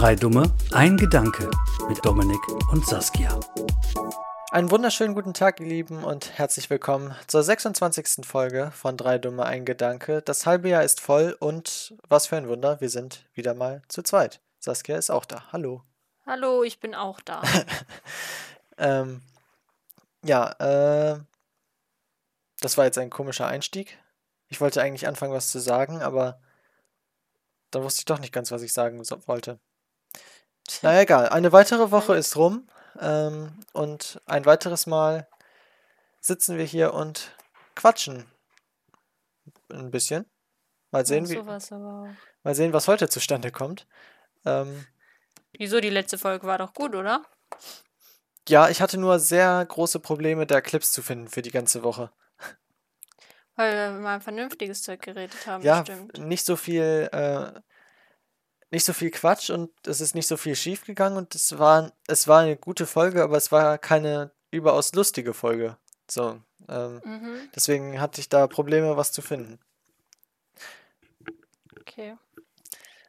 Drei Dumme, ein Gedanke mit Dominik und Saskia. Einen wunderschönen guten Tag, ihr Lieben, und herzlich willkommen zur 26. Folge von Drei Dumme, ein Gedanke. Das halbe Jahr ist voll und was für ein Wunder, wir sind wieder mal zu zweit. Saskia ist auch da. Hallo. Hallo, ich bin auch da. ähm, ja, äh, das war jetzt ein komischer Einstieg. Ich wollte eigentlich anfangen, was zu sagen, aber dann wusste ich doch nicht ganz, was ich sagen so wollte. Na egal, eine weitere Woche ist rum ähm, und ein weiteres Mal sitzen wir hier und quatschen ein bisschen. Mal sehen, wie, mal sehen, was heute zustande kommt. Ähm, Wieso, die letzte Folge war doch gut, oder? ja, ich hatte nur sehr große Probleme, da Clips zu finden für die ganze Woche. Weil wir mal vernünftiges Zeug geredet haben, Ja, stimmt. nicht so viel, äh, nicht so viel Quatsch und es ist nicht so viel schief gegangen und es war, es war eine gute Folge, aber es war keine überaus lustige Folge. So, ähm, Mhm, deswegen hatte ich da Probleme, was zu finden. okay.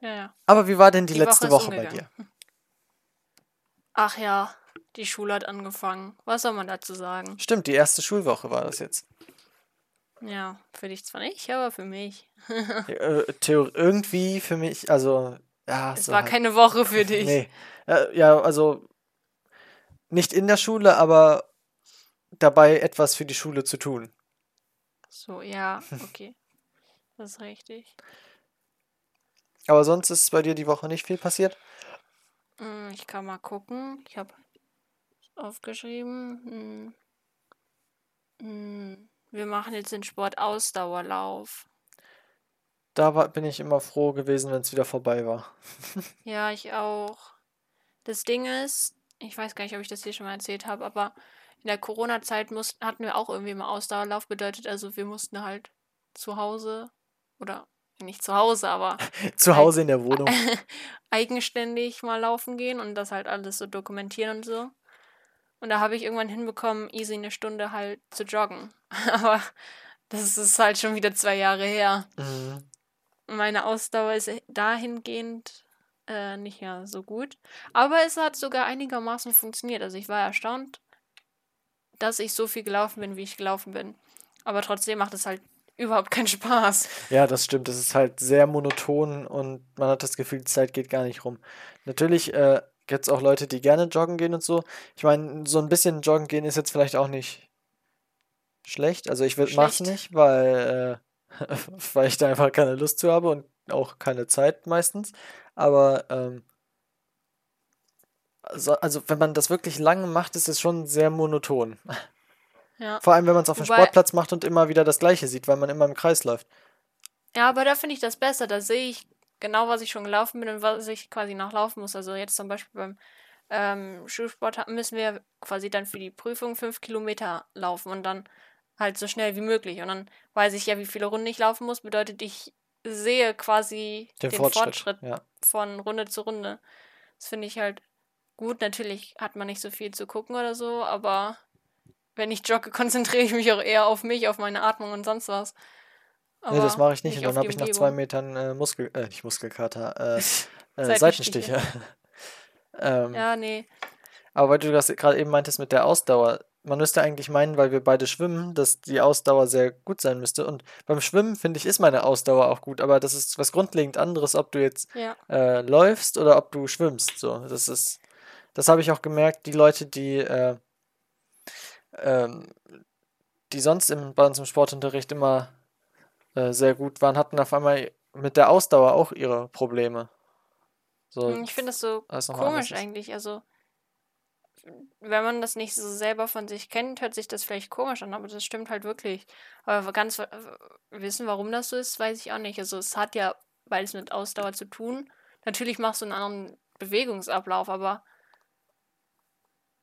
Ja, ja. Aber wie war denn die, Die letzte Woche Woche bei dir? Ach ja, die Schule hat angefangen. Was soll man dazu sagen? Stimmt, die erste Schulwoche war das jetzt. Ja, für dich zwar nicht, aber für mich. äh, irgendwie für mich, also, ja, Es so war halt. keine Woche für dich. Nee. Ja, also nicht in der Schule, aber dabei etwas für die Schule zu tun. So, ja, okay. Das ist richtig. Aber sonst ist bei dir die Woche nicht viel passiert? Hm, Ich kann mal gucken. Ich habe aufgeschrieben. Hm. Hm. Wir machen jetzt den Sport Ausdauerlauf. Da war, bin ich immer froh gewesen, wenn es wieder vorbei war. Ja, ich auch. Das Ding ist, ich weiß gar nicht, ob ich das hier schon mal erzählt habe, aber in der Corona-Zeit mussten, hatten wir auch irgendwie mal Ausdauerlauf. Bedeutet also, wir mussten halt zu Hause oder nicht zu Hause, aber Zu Hause in der Wohnung. eigenständig mal laufen gehen und das halt alles so dokumentieren und so. Und da habe ich irgendwann hinbekommen, easy eine Stunde halt zu joggen. Aber das ist halt schon wieder zwei Jahre her. Mhm. Meine Ausdauer ist dahingehend äh, nicht mehr so gut. Aber es hat sogar einigermaßen funktioniert. Also ich war erstaunt, dass ich so viel gelaufen bin, wie ich gelaufen bin. Aber trotzdem macht es halt überhaupt keinen Spaß. Ja, das stimmt. Es ist halt sehr monoton und man hat das Gefühl, die Zeit geht gar nicht rum. Natürlich äh, gibt es auch Leute, die gerne joggen gehen und so. Ich meine, so ein bisschen joggen gehen ist jetzt vielleicht auch nicht schlecht. Also ich würde mach's Schlecht. nicht, weil, äh, weil ich da einfach keine Lust zu habe und auch keine Zeit meistens. Aber ähm, also, also wenn man das wirklich lange macht, ist es schon sehr monoton. Ja. Vor allem, wenn man es auf dem Sportplatz macht und immer wieder das Gleiche sieht, weil man immer im Kreis läuft. Ja, aber da finde ich das besser. Da sehe ich genau, was ich schon gelaufen bin und was ich quasi nachlaufen muss. Also jetzt zum Beispiel beim ähm, Schulsport müssen wir quasi dann für die Prüfung fünf Kilometer laufen und dann halt so schnell wie möglich. Und dann weiß ich ja, wie viele Runden ich laufen muss. Bedeutet, ich sehe quasi Den den, Fortschritt, Fortschritt, ja. von Runde zu Runde. Das finde ich halt gut. Natürlich hat man nicht so viel zu gucken oder so, aber wenn ich jogge, konzentriere ich mich auch eher auf mich, auf meine Atmung und sonst was. Nee, das Aber mache ich nicht. Und auf dann habe ich nach zwei. Metern äh, Muskel, äh, nicht Muskelkater, äh, äh, Seitenstiche. Seitenstiche. ähm, Ja, nee. aber weil du das gerade eben meintest mit der Ausdauer, man müsste eigentlich meinen, weil wir beide schwimmen, dass die Ausdauer sehr gut sein müsste. Und beim Schwimmen, finde ich, ist meine Ausdauer auch gut. Aber das ist was grundlegend anderes, ob du jetzt Ja. äh, läufst oder ob du schwimmst. So, das ist, das habe ich auch gemerkt, die Leute, die, äh, ähm, die sonst im, bei uns im Sportunterricht immer äh, sehr gut waren, hatten auf einmal mit der Ausdauer auch ihre Probleme. So, Hm, Ich finde das so komisch eigentlich. Also, wenn man das nicht so selber von sich kennt, hört sich das vielleicht komisch an, aber das stimmt halt wirklich. Aber ganz wa- wissen, warum das so ist, weiß ich auch nicht. Also, es hat ja beides mit Ausdauer zu tun. Natürlich machst du einen anderen Bewegungsablauf, aber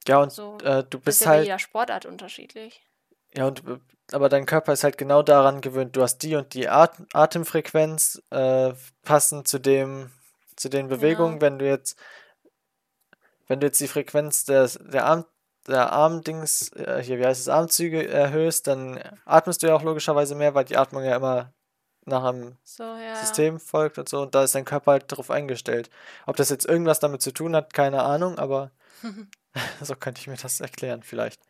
Ja, und so äh, du bist ja halt, jeder Sportart unterschiedlich. ja, und äh, aber dein Körper ist halt genau daran gewöhnt. Du hast die und die At Atemfrequenz äh, passend zu dem, zu den Bewegungen. Wenn du jetzt, wenn du jetzt die Frequenz des, der Arm, der Armdings, äh, hier, wie heißt es, Armzüge erhöhst, dann atmest du ja auch logischerweise mehr, weil die Atmung ja immer nach einem So, ja. System folgt und so und da ist dein Körper halt darauf eingestellt. Ob das jetzt irgendwas damit zu tun hat, keine Ahnung, aber so könnte ich mir das erklären vielleicht.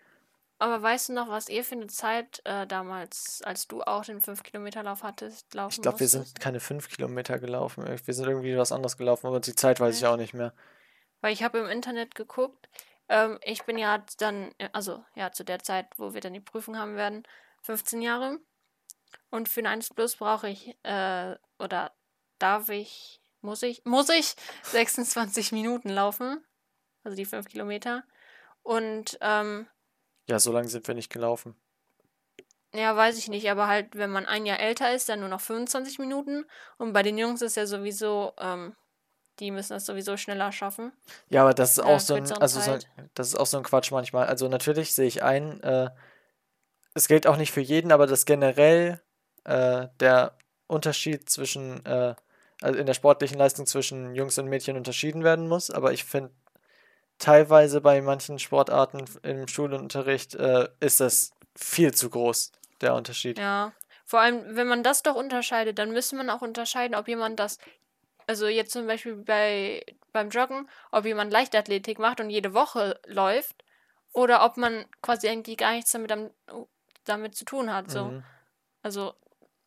Aber weißt du noch, was ihr für eine Zeit äh, damals, als du auch den 5-Kilometer-Lauf hattest, laufen Ich glaube, wir sind keine fünf Kilometer gelaufen. Wir sind irgendwie was anderes gelaufen, aber die Zeit weiß ich auch nicht mehr. Weil ich habe im Internet geguckt. Ähm, ich bin ja dann, also ja, zu der Zeit, wo wir dann die Prüfung haben werden, 15 Jahre. Und für ein 1 Plus brauche ich, äh, oder darf ich, muss ich, muss ich 26 Minuten laufen. Also die 5 Kilometer. Und ähm, Ja, so lange sind wir nicht gelaufen. ja, weiß ich nicht, aber halt, wenn man ein Jahr älter ist, dann nur noch 25 Minuten. Und bei den Jungs ist ja sowieso, ähm, die müssen das sowieso schneller schaffen. Ja, aber das ist auch so ein, also so ein, das ist auch so ein Quatsch manchmal. Also natürlich sehe ich ein, äh, es gilt auch nicht für jeden, aber dass generell äh, der Unterschied zwischen, äh, also in der sportlichen Leistung zwischen Jungs und Mädchen unterschieden werden muss. Aber ich finde, teilweise bei manchen Sportarten im Schulunterricht äh, ist das viel zu groß, der Unterschied. Ja. Vor allem, wenn man das doch unterscheidet, dann müsste man auch unterscheiden, ob jemand das, also jetzt zum Beispiel bei, beim Joggen, ob jemand Leichtathletik macht und jede Woche läuft, oder ob man quasi eigentlich gar nichts damit, am, damit zu tun hat. So. Mhm. Also,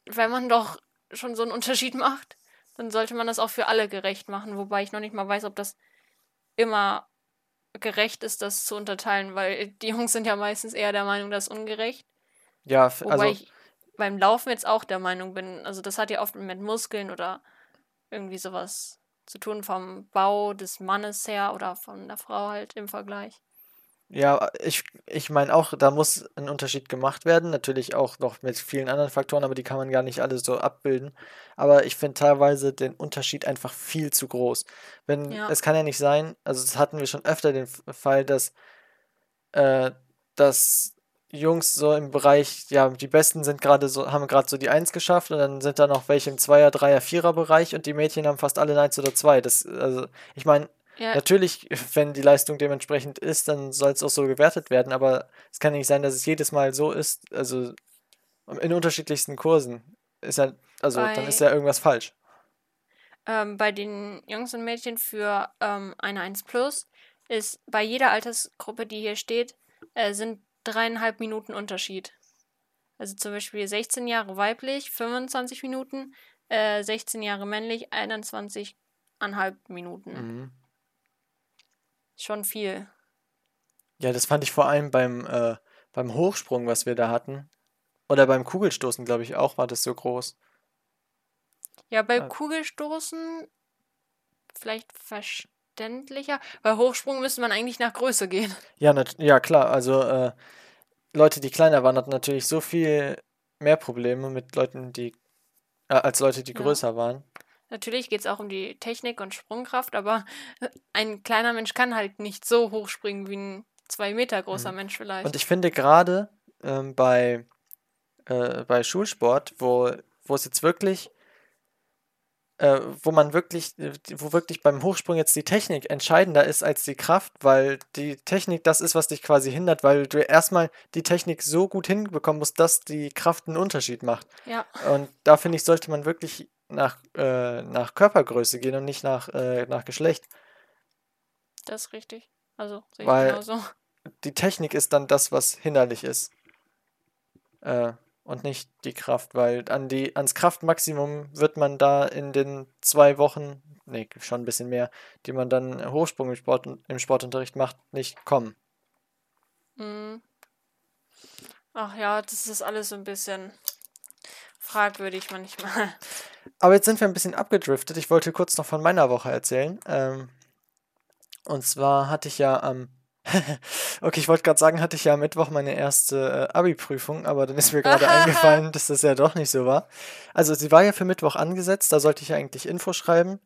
wenn man doch schon so einen Unterschied macht, dann sollte man das auch für alle gerecht machen, wobei ich noch nicht mal weiß, ob das immer gerecht ist, das zu unterteilen, weil die Jungs sind ja meistens eher der Meinung, das ist ungerecht. Ja, f- Wobei also ich beim Laufen jetzt auch der Meinung bin, also das hat ja oft mit Muskeln oder irgendwie sowas zu tun vom Bau des Mannes her oder von der Frau halt im Vergleich. Ja, ich, ich meine auch, da muss ein Unterschied gemacht werden. Natürlich auch noch mit vielen anderen Faktoren, aber die kann man gar nicht alle so abbilden. Aber ich finde teilweise den Unterschied einfach viel zu groß. Wenn, Ja. es kann ja nicht sein, also das hatten wir schon öfter den Fall, dass, äh, dass Jungs so im Bereich, ja, die Besten sind gerade so, haben gerade so die Eins geschafft und dann sind da noch welche im Zweier-, Dreier-, Vierer-Bereich und die Mädchen haben fast alle Eins oder zwei. Das, also, ich meine, Ja, Natürlich, wenn die Leistung dementsprechend ist, dann soll es auch so gewertet werden, aber es kann nicht sein, dass es jedes Mal so ist, also in unterschiedlichsten Kursen. Ist ja, also dann Bei- ist ja irgendwas falsch. ähm, bei den Jungs und Mädchen für ähm, eine 1 Plus ist bei jeder Altersgruppe, die hier steht, äh, sind dreieinhalb Minuten Unterschied. Also zum Beispiel 16 Jahre weiblich, 25 Minuten, äh, 16 Jahre männlich, 21,5 Minuten. Mhm. Schon viel. Ja, das fand ich vor allem beim, äh, beim Hochsprung, was wir da hatten. Oder beim Kugelstoßen, glaube ich, auch war das so groß. Ja, bei Äh. Kugelstoßen vielleicht verständlicher. Bei Hochsprung müsste man eigentlich nach Größe gehen. Ja, ja klar, also äh, Leute, die kleiner waren, hatten natürlich so viel mehr Probleme mit Leuten, die, äh, als Leute, die Ja. größer waren. Natürlich geht es auch um die Technik und Sprungkraft, aber ein kleiner Mensch kann halt nicht so hoch springen wie ein zwei Meter großer Mhm. Mensch vielleicht. Und ich finde gerade ähm, bei, äh, bei Schulsport, wo, wo es jetzt wirklich, äh, wo man wirklich, äh, wo wirklich beim Hochsprung jetzt die Technik entscheidender ist als die Kraft, weil die Technik das ist, was dich quasi hindert, weil du erstmal die Technik so gut hinbekommen musst, dass die Kraft einen Unterschied macht. ja, Und da finde ich, sollte man wirklich nach, äh, nach Körpergröße gehen und nicht nach, äh, nach Geschlecht. das ist richtig. Also sehe ich Weil- genauso. die Technik ist dann das, was hinderlich ist. Äh, und nicht die Kraft, weil an die, ans Kraftmaximum wird man da in den zwei Wochen, nee, schon ein bisschen mehr, die man dann Hochsprung im, Sport, im Sportunterricht macht, nicht kommen. Mhm. Ach ja, das ist alles so ein bisschen fragwürdig manchmal. Aber jetzt sind wir ein bisschen abgedriftet. Ich wollte kurz noch von meiner Woche erzählen. Ähm, und zwar hatte ich ja am. okay, ich wollte gerade sagen, hatte ich ja am Mittwoch meine erste äh, Abi-Prüfung, aber dann ist mir gerade eingefallen, dass das ja doch nicht so war. Also, sie war ja für Mittwoch angesetzt, da sollte ich ja eigentlich Info schreiben.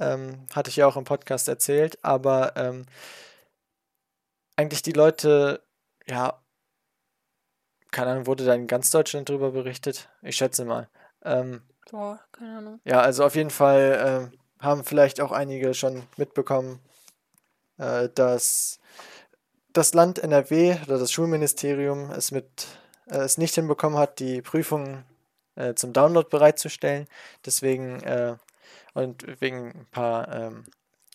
Ähm, hatte ich ja auch im Podcast erzählt, aber ähm, eigentlich die Leute, ja, keine Ahnung, wurde da in ganz Deutschland drüber berichtet? Ich schätze mal. Ähm, Boah, keine Ahnung. ja, also auf jeden Fall ähm, haben vielleicht auch einige schon mitbekommen, äh, dass das Land NRW oder das Schulministerium es mit äh, es nicht hinbekommen hat, die Prüfungen äh, zum Download bereitzustellen. Deswegen äh, und wegen ein paar ähm,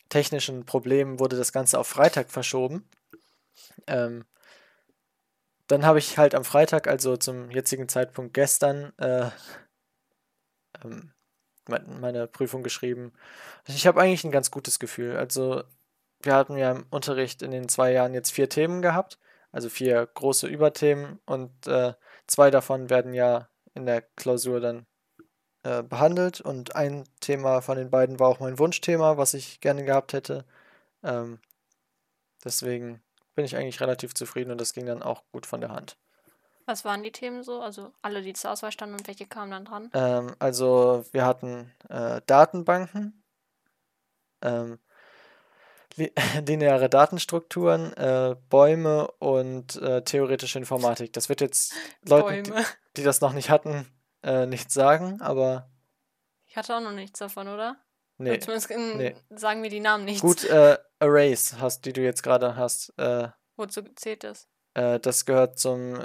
technischen Problemen wurde das Ganze auf Freitag verschoben. Ähm, dann habe ich halt am Freitag, also zum jetzigen Zeitpunkt gestern, äh, ähm, meine Prüfung geschrieben. Ich habe eigentlich ein ganz gutes Gefühl. Also wir hatten ja im Unterricht in den zwei Jahren jetzt vier Themen gehabt, also vier große Überthemen und äh, zwei davon werden ja in der Klausur dann äh, behandelt und ein Thema von den beiden war auch mein Wunschthema, was ich gerne gehabt hätte. Ähm, deswegen bin ich eigentlich relativ zufrieden und das ging dann auch gut von der Hand. Was waren die Themen so? Also alle, die zur Auswahl standen und welche kamen dann dran? Ähm, also wir hatten äh, Datenbanken, ähm, lineare Datenstrukturen, äh, Bäume und äh, theoretische Informatik. Das wird jetzt Leuten, die, die, das noch nicht hatten, äh, nichts sagen, aber. Ich hatte auch noch nichts davon, oder? Nee. zumindest in, nee. sagen mir die Namen nichts. Gut, äh, Arrays hast, die du jetzt gerade hast. Äh, Wozu zählt das? Äh, das gehört zum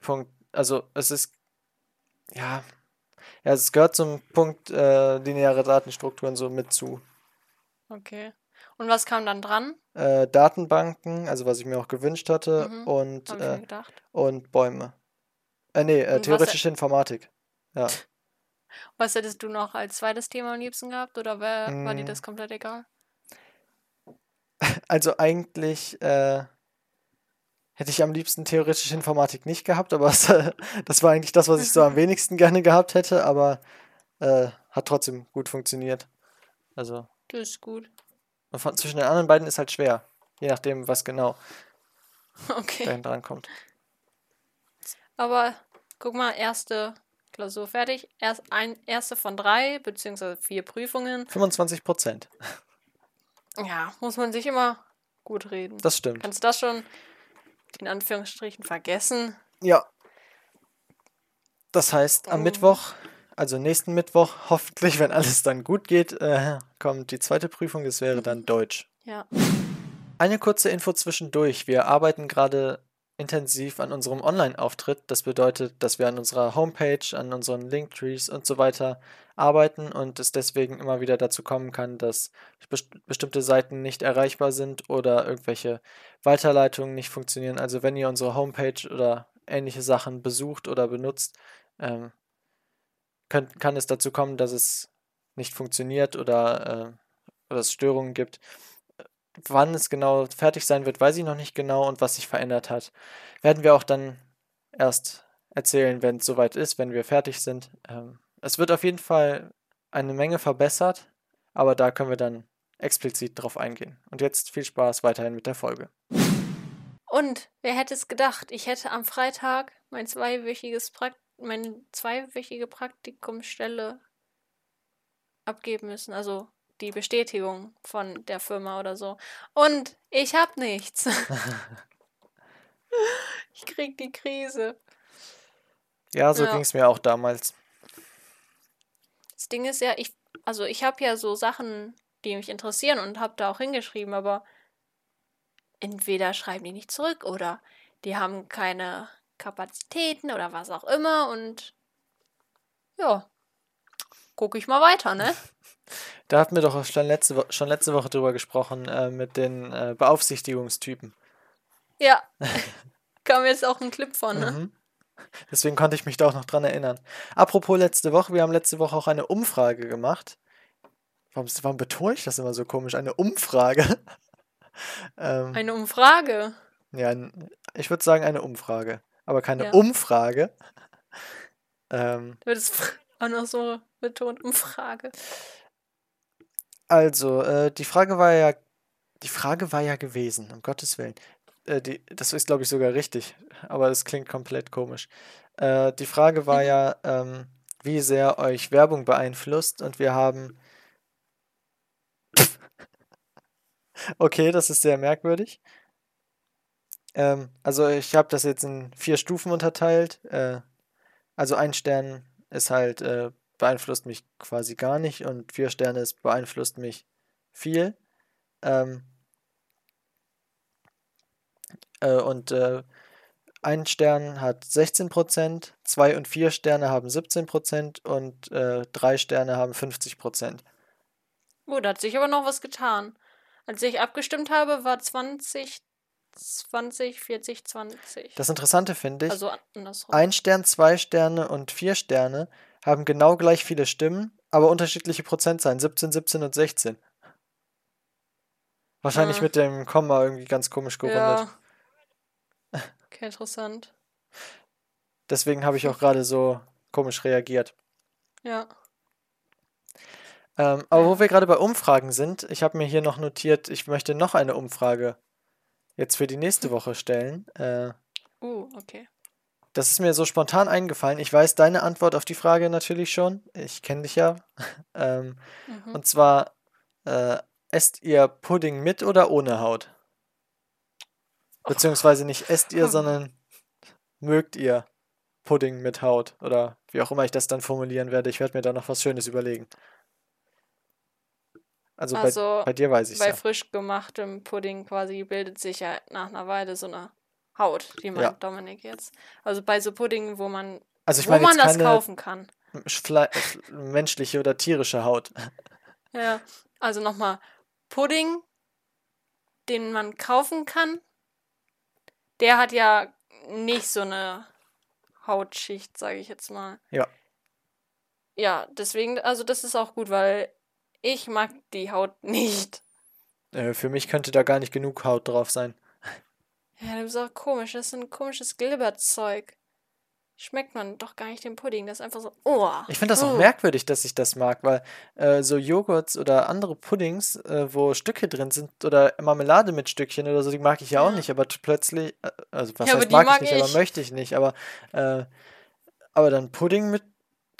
Punkt, also es ist, ja, ja, es gehört zum Punkt lineare Datenstrukturen so mit zu. Okay. Und was kam dann dran? Äh, Datenbanken, also was ich mir auch gewünscht hatte, mhm, und, äh, und Bäume. Äh, nee, äh, theoretische Informatik. Ja. Was hättest du noch als zweites Thema am liebsten gehabt oder wär, mm. war dir mm. das komplett egal? Also eigentlich äh, hätte ich am liebsten theoretische Informatik nicht gehabt, aber das, das war eigentlich das, was ich so am wenigsten gerne gehabt hätte, aber äh, hat trotzdem gut funktioniert. Also. Das ist gut. Und von, zwischen den anderen beiden ist halt schwer. Je nachdem, was genau okay. dahin dran kommt. Aber guck mal, erste Klausur fertig. Erst ein, erste von drei, beziehungsweise vier Prüfungen. 25 Prozent. Ja, muss man sich immer gut reden. Das stimmt. Kannst du das schon in Anführungsstrichen vergessen? Ja. Das heißt, am oh. Mittwoch, also nächsten Mittwoch, hoffentlich, wenn alles dann gut geht, äh, kommt die zweite Prüfung. Das wäre dann Deutsch. Ja. Eine kurze Info zwischendurch. Wir arbeiten gerade intensiv an unserem Online-Auftritt. Das bedeutet, dass wir an unserer Homepage, an unseren Linktrees und so weiter arbeiten und es deswegen immer wieder dazu kommen kann, dass best bestimmte Seiten nicht erreichbar sind oder irgendwelche Weiterleitungen nicht funktionieren. Also wenn ihr unsere Homepage oder ähnliche Sachen besucht oder benutzt, ähm, könnt, kann es dazu kommen, dass es nicht funktioniert oder, äh, oder es Störungen gibt. Wann es genau fertig sein wird, weiß ich noch nicht genau und was sich verändert hat, werden wir auch dann erst erzählen, wenn es soweit ist, wenn wir fertig sind. Ähm, es wird auf jeden Fall eine Menge verbessert, aber da können wir dann explizit drauf eingehen. Und jetzt viel Spaß weiterhin mit der Folge. Und wer hätte es gedacht, ich hätte am Freitag mein zweiwöchiges Prakt meine zweiwöchige Praktikumsstelle abgeben müssen, also die Bestätigung von der Firma oder so. Und ich hab nichts. ich krieg die Krise. Ja, so ja. ging es mir auch damals. Das Ding ist ja, ich, also ich habe ja so Sachen, die mich interessieren und habe da auch hingeschrieben, aber entweder schreiben die nicht zurück oder die haben keine Kapazitäten oder was auch immer und ja, gucke ich mal weiter, ne? Da hatten wir doch schon letzte, Wo schon letzte Woche drüber gesprochen, äh, mit den äh, Beaufsichtigungstypen. Ja, kam jetzt auch ein Clip von, ne? Mhm. Deswegen konnte ich mich da auch noch dran erinnern. Apropos letzte Woche, wir haben letzte Woche auch eine Umfrage gemacht. Warum, warum betone ich das immer so komisch? Eine Umfrage. ähm, eine Umfrage? Ja, ich würde sagen eine Umfrage. Aber keine ja. Umfrage. ähm, du würdest auch noch so betont, Umfrage. Also, äh, die Frage war ja, die Frage war ja gewesen, um Gottes Willen. Äh, die, das ist, glaube ich, sogar richtig, aber es klingt komplett komisch. Äh, die Frage war mhm. ja, ähm, wie sehr euch Werbung beeinflusst und wir haben. okay, das ist sehr merkwürdig. Ähm, also ich habe das jetzt in vier Stufen unterteilt. Äh, also ein Stern ist halt äh, beeinflusst mich quasi gar nicht und vier Sterne ist beeinflusst mich viel. Ähm, äh, und äh, ein Stern hat 16%, zwei und vier Sterne haben 17% und äh, drei Sterne haben 50%. Oh, da hat sich aber noch was getan. Als ich abgestimmt habe, war 20, 20, 40, 20. Das Interessante finde ich, also andersrum. ein Stern, zwei Sterne und vier Sterne haben genau gleich viele Stimmen, aber unterschiedliche Prozentzahlen, 17, 17 und 16. Wahrscheinlich Ah. mit dem Komma irgendwie ganz komisch gerundet. Ja. Okay, interessant. Deswegen habe ich auch gerade so komisch reagiert. Ja. Ähm, aber wo wir gerade bei Umfragen sind, ich habe mir hier noch notiert, ich möchte noch eine Umfrage jetzt für die nächste Woche stellen. Äh, Uh, okay. das ist mir so spontan eingefallen. Ich weiß deine Antwort auf die Frage natürlich schon. Ich kenne dich ja. ähm, Mhm. und zwar, äh, esst ihr Pudding mit oder ohne Haut? Beziehungsweise nicht esst ihr, sondern mögt ihr Pudding mit Haut? Oder wie auch immer ich das dann formulieren werde. Ich werde mir da noch was Schönes überlegen. Also, Also, bei, bei dir weiß ich Bei ja. frisch gemachtem Pudding quasi bildet sich ja nach einer Weile so eine Haut, die meint Ja. Dominik jetzt. Also bei so Puddingen, wo man, Also wo man das kaufen kann. Fle menschliche oder tierische Haut. Ja, also nochmal, Pudding, den man kaufen kann, der hat ja nicht so eine Hautschicht, sage ich jetzt mal. Ja. Ja, deswegen, also das ist auch gut, weil ich mag die Haut nicht. Äh, für mich könnte da gar nicht genug Haut drauf sein. Ja, das ist auch komisch. Das ist ein komisches Glibberzeug. Schmeckt man doch gar nicht den Pudding. Das ist einfach so. Oh. Ich finde das auch uh. merkwürdig, dass ich das mag, weil äh, so Joghurts oder andere Puddings, äh, wo Stücke drin sind oder Marmelade mit Stückchen oder so, die mag ich ja auch Ja. nicht, aber plötzlich, äh, also was Ja, heißt die mag ich mag nicht, aber ich. möchte ich nicht, aber äh, aber dann Pudding mit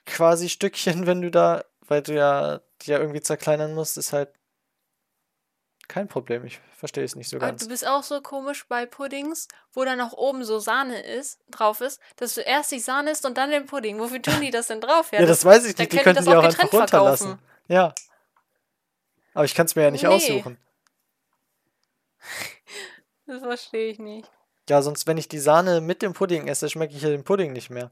quasi Stückchen, wenn du da, weil du ja die ja irgendwie zerkleinern musst, ist halt kein Problem. Ich verstehe es nicht so Aber ganz. du bist auch so komisch bei Puddings, wo dann auch oben so Sahne ist, drauf ist, dass du erst die Sahne isst und dann den Pudding. Wofür tun die das denn drauf? Ja, das weiß ich nicht. Die können könnten das die auch auch einfach runterlassen. verkaufen. Ja. Aber ich kann es mir ja nicht Nee. aussuchen. Das verstehe ich nicht. Ja, sonst, wenn ich die Sahne mit dem Pudding esse, schmecke ich ja den Pudding nicht mehr.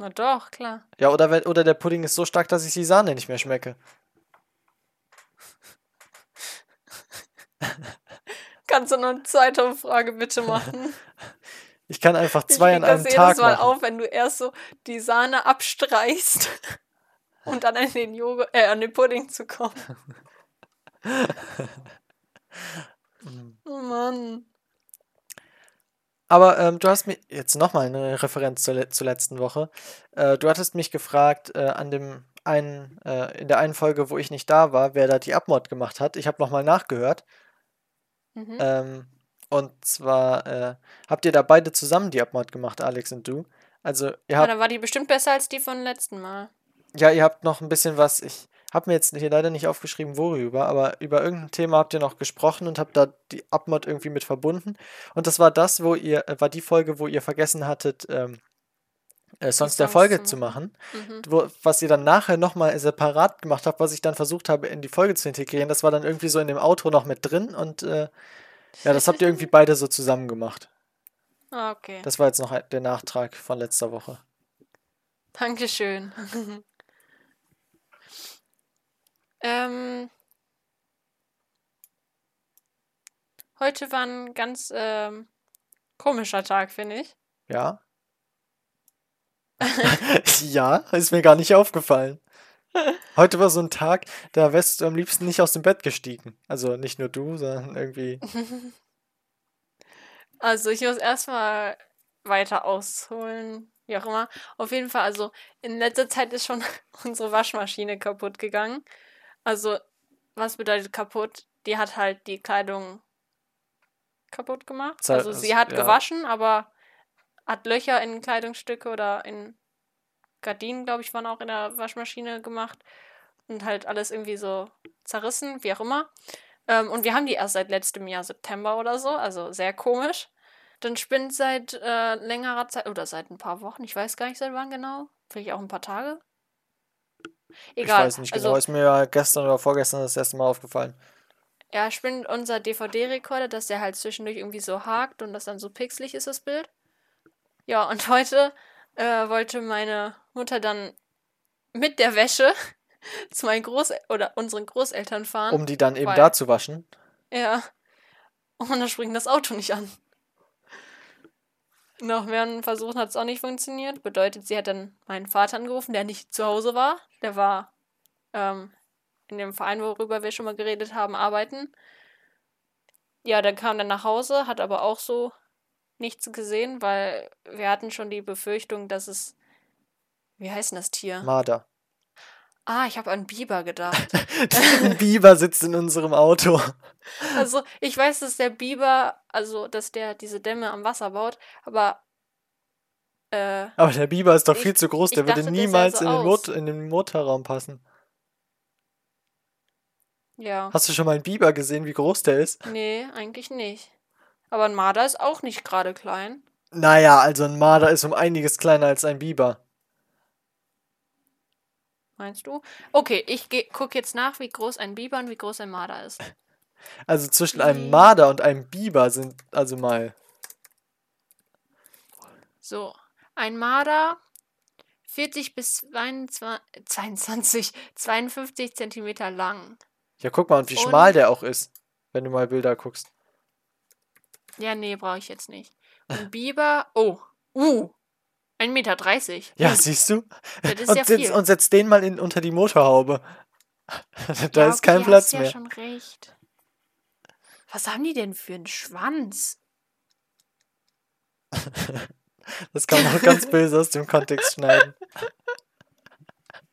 Na doch, klar. Ja, oder, wenn- oder der Pudding ist so stark, dass ich die Sahne nicht mehr schmecke. Kannst du noch eine zweite Frage bitte machen? Ich kann einfach Ich zwei reg an einem das Tag jedes Mal machen. auf, wenn du erst so die Sahne abstreichst und dann an den Joghurt, äh, an den Pudding zu kommen. oh Mann. Aber ähm, du hast mir jetzt nochmal eine Referenz zur, zur letzten Woche. Äh, du hattest mich gefragt, äh, an dem einen, äh, in der einen Folge, wo ich nicht da war, wer da die Abmord gemacht hat. Ich habe nochmal nachgehört. Mhm. Ähm, und zwar äh, habt ihr da beide zusammen die Abmord gemacht, Alex und du. Also ihr Ja, habt, dann war die bestimmt besser als die von letzten Mal. ja, ihr habt noch ein bisschen was. Ich habe mir jetzt hier leider nicht aufgeschrieben, worüber, aber über irgendein Thema habt ihr noch gesprochen und habt da die Abmord irgendwie mit verbunden. Und das war das, wo ihr, äh, war die Folge, wo ihr vergessen hattet, ähm, äh, Songs der Folge zu machen. Mhm. Wo, was ihr dann nachher nochmal separat gemacht habt, was ich dann versucht habe, in die Folge zu integrieren. Das war dann irgendwie so in dem Outro noch mit drin und äh, ja, das habt ihr irgendwie beide so zusammen gemacht. Ah, okay. Das war jetzt noch der Nachtrag von letzter Woche. Dankeschön. ähm, heute war ein ganz ähm, komischer Tag, finde ich. Ja? ja, ist mir gar nicht aufgefallen. Heute war so ein Tag, da wärst du am liebsten nicht aus dem Bett gestiegen. Also nicht nur du, sondern irgendwie. Also ich muss erstmal weiter ausholen, wie auch immer. Auf jeden Fall, also in letzter Zeit ist schon unsere Waschmaschine kaputt gegangen. Also, was bedeutet kaputt? Die hat halt die Kleidung kaputt gemacht. Ze- Also sie hat ja. gewaschen, aber hat Löcher in Kleidungsstücke oder in Gardinen, glaube ich, waren auch in der Waschmaschine gemacht. Und halt alles irgendwie so zerrissen, wie auch immer. Ähm, und wir haben die erst seit letztem Jahr September oder so, also sehr komisch. Dann spinnt seit äh, längerer Zeit, oder seit ein paar Wochen, ich weiß gar nicht seit wann genau, vielleicht auch ein paar Tage. Ich Egal. weiß nicht also, genau, ist mir ja gestern oder vorgestern das erste Mal aufgefallen. ja, spinnt unser DVD-Rekorder, dass der halt zwischendurch irgendwie so hakt und das dann so pixelig ist, das Bild. Ja, und heute äh, wollte meine Mutter dann mit der Wäsche zu meinen Groß- oder unseren Großeltern fahren. Um die dann eben da zu waschen. Ja. Und dann springt das Auto nicht an. Nach mehreren Versuchen hat es auch nicht funktioniert. Bedeutet, sie hat dann meinen Vater angerufen, der nicht zu Hause war. Der war ähm, in dem Verein, worüber wir schon mal geredet haben, arbeiten. Ja, dann kam er nach Hause, hat aber auch so nichts gesehen, weil wir hatten schon die Befürchtung, dass es. Wie heißt denn das Tier? Marder. Ah, ich habe an Biber gedacht. Ein Biber sitzt in unserem Auto. Also, ich weiß, dass der Biber, also, dass der diese Dämme am Wasser baut, aber, äh, Aber der Biber ist doch Ich- viel zu groß, der würde dachte, niemals so in, den. Mot in den Motorraum passen. ja. Hast du schon mal einen Biber gesehen, wie groß der ist? Nee, eigentlich nicht. Aber ein Marder ist auch nicht gerade klein. Naja, also ein Marder ist um einiges kleiner als ein Biber. Meinst du? Okay, ich gucke jetzt nach, wie groß ein Biber und wie groß ein Marder ist. Also zwischen einem Wie? Marder und einem Biber sind also mal. So, ein Marder 40 bis 22, 22 52 Zentimeter lang. Ja, guck mal, und wie Und- schmal der auch ist, wenn du mal Bilder guckst. Ja, nee, brauche ich jetzt nicht. Und Biber, oh, uh, 1,30 Meter. Ja, siehst du? Das ist und, ja setz, und setz den mal in, unter die Motorhaube. da Ja, ist kein okay, Platz hast ja mehr. schon recht. Was haben die denn für einen Schwanz? Das kann man auch ganz böse aus dem Kontext schneiden.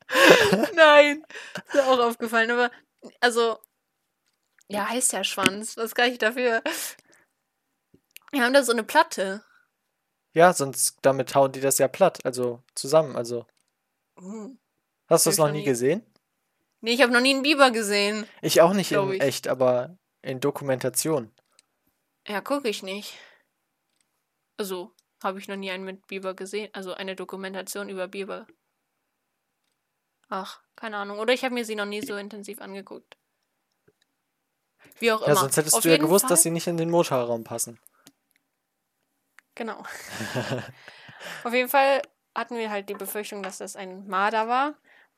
Nein, ist mir auch aufgefallen, aber also ja, heißt ja Schwanz. Was kann ich dafür? Wir haben da so eine Platte. Ja, sonst damit hauen die das ja platt, also zusammen. Also, Uh. hast du es ich noch nie gesehen? Nee, ich habe noch nie einen Biber gesehen. Ich auch nicht in ich. echt, aber in Dokumentation. Ja, gucke ich nicht. Also, habe ich noch nie einen mit Biber gesehen. Also eine Dokumentation über Biber. Ach, keine Ahnung. Oder ich habe mir sie noch nie so intensiv angeguckt. Wie auch Ja, immer. sonst hättest Auf du ja gewusst, Fall, dass sie nicht in den Motorraum passen. Genau. Auf jeden Fall hatten wir halt die Befürchtung, dass das ein Marder war,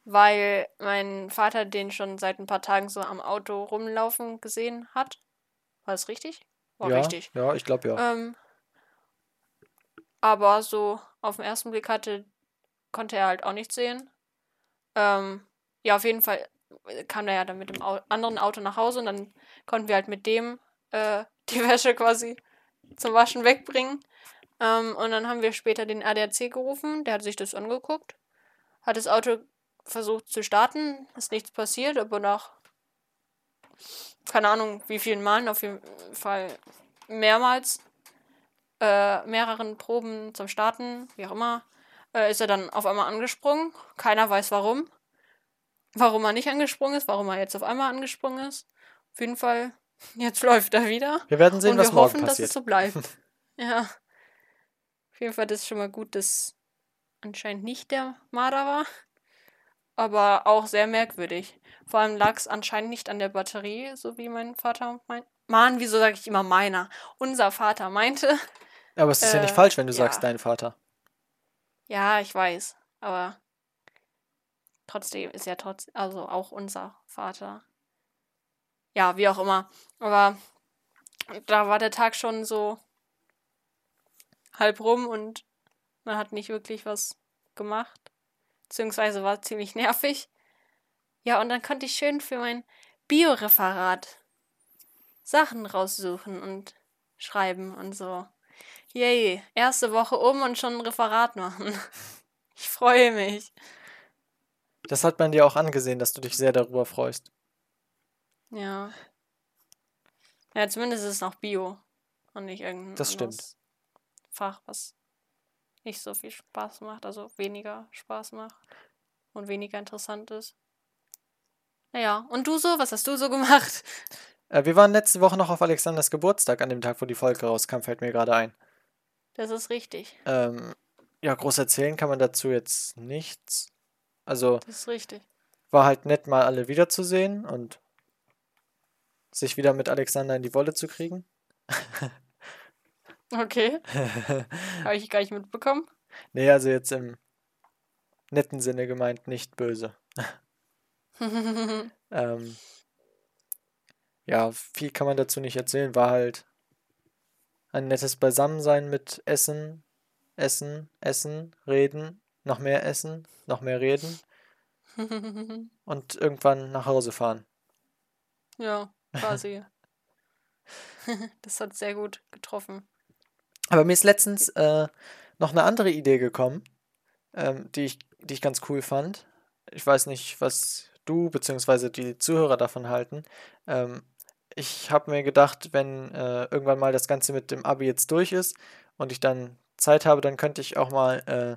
weil mein Vater den schon seit ein paar Tagen so am Auto rumlaufen gesehen hat. War das richtig? War ja, richtig. ja, ich glaube ja. Ähm, aber so auf den ersten Blick hatte, konnte er halt auch nichts sehen. Ähm, ja, auf jeden Fall kam er ja dann mit dem Au anderen Auto nach Hause und dann konnten wir halt mit dem äh, die Wäsche quasi zum Waschen wegbringen. Ähm, und dann haben wir später den ADAC gerufen, der hat sich das angeguckt, hat das Auto versucht zu starten, ist nichts passiert, aber nach keine Ahnung wie vielen Malen, auf jeden Fall mehrmals, äh, mehreren Proben zum Starten, wie auch immer, äh, ist er dann auf einmal angesprungen. Keiner weiß warum. Warum er nicht angesprungen ist, warum er jetzt auf einmal angesprungen ist. Auf jeden Fall, jetzt läuft er wieder. Wir werden sehen, Und was wir morgen hoffen, dass es passiert. so bleibt. ja. Auf jeden Fall das ist schon mal gut, dass anscheinend nicht der Marder war. Aber auch sehr merkwürdig. Vor allem lag es anscheinend nicht an der Batterie, so wie mein Vater meint. Mann, wieso sage ich immer meiner? Unser Vater meinte. Aber es ist ja nicht äh, falsch, wenn du ja. sagst, dein Vater. Ja, ich weiß. Aber trotzdem ist ja trotzdem, also auch unser Vater. Ja, wie auch immer. Aber da war der Tag schon so halb rum und man hat nicht wirklich was gemacht. Beziehungsweise war ziemlich nervig. Ja, und dann konnte ich schön für mein Bioreferat Sachen raussuchen und schreiben und so. Yay, erste Woche um und schon ein Referat machen. Ich freue mich. Das hat man dir auch angesehen, dass du dich sehr darüber freust. Ja. Ja, zumindest ist es noch Bio und nicht irgendein Das stimmt. Fach, was nicht so viel Spaß macht, also weniger Spaß macht und weniger interessant ist. Naja, und du so? Was hast du so gemacht? Äh, wir waren letzte Woche noch auf Alexanders Geburtstag, an dem Tag, wo die Folge rauskam, fällt mir gerade ein. Das ist richtig. Ähm, ja, groß erzählen kann man dazu jetzt nichts. Also Das ist richtig. war halt nett, mal alle wiederzusehen und sich wieder mit Alexander in die Wolle zu kriegen. Okay. Habe ich gar nicht mitbekommen. Nee, also jetzt im netten Sinne gemeint, nicht böse. ähm, ja, viel kann man dazu nicht erzählen. War halt ein nettes Beisammensein mit Essen, Essen, Essen, Reden, noch mehr Essen, noch mehr Reden und irgendwann nach Hause fahren. ja, quasi. das hat sehr gut getroffen. Aber mir ist letztens äh, noch eine andere Idee gekommen, ähm, die, ich, die ich ganz cool fand. Ich weiß nicht, was du bzw. die Zuhörer davon halten. Ähm, ich habe mir gedacht, wenn äh, irgendwann mal das Ganze mit dem Abi jetzt durch ist und ich dann Zeit habe, dann könnte ich auch mal äh,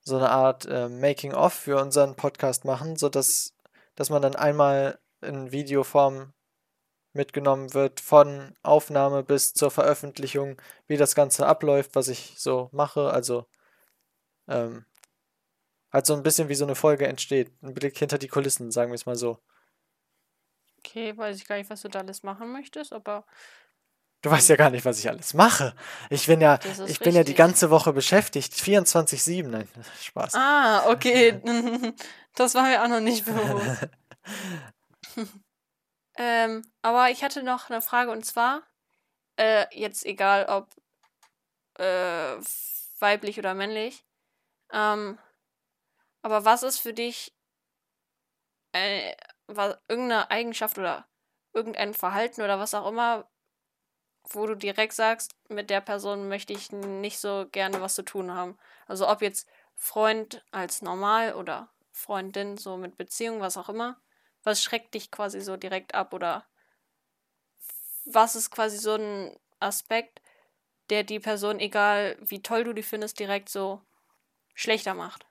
so eine Art äh, Making-of für unseren Podcast machen, sodass dass man dann einmal in Videoform mitgenommen wird, von Aufnahme bis zur Veröffentlichung, wie das Ganze abläuft, was ich so mache. Also ähm, halt so ein bisschen wie so eine Folge entsteht. Ein Blick hinter die Kulissen, sagen wir es mal so. Okay, weiß ich gar nicht, was du da alles machen möchtest, aber Du weißt ja gar nicht, was ich alles mache. Ich bin ja, ich bin ja die ganze Woche beschäftigt. 24-7. Nein, Spaß. Ah, okay. Das war mir auch noch nicht bewusst. ähm, aber ich hatte noch eine Frage und zwar, äh, jetzt egal ob äh, weiblich oder männlich, ähm, aber was ist für dich äh, was, irgendeine Eigenschaft oder irgendein Verhalten oder was auch immer, wo du direkt sagst, mit der Person möchte ich nicht so gerne was zu tun haben. Also ob jetzt Freund als normal oder Freundin so mit Beziehung, was auch immer. Was schreckt dich quasi so direkt ab oder was ist quasi so ein Aspekt, der die Person, egal wie toll du die findest, direkt so schlechter macht?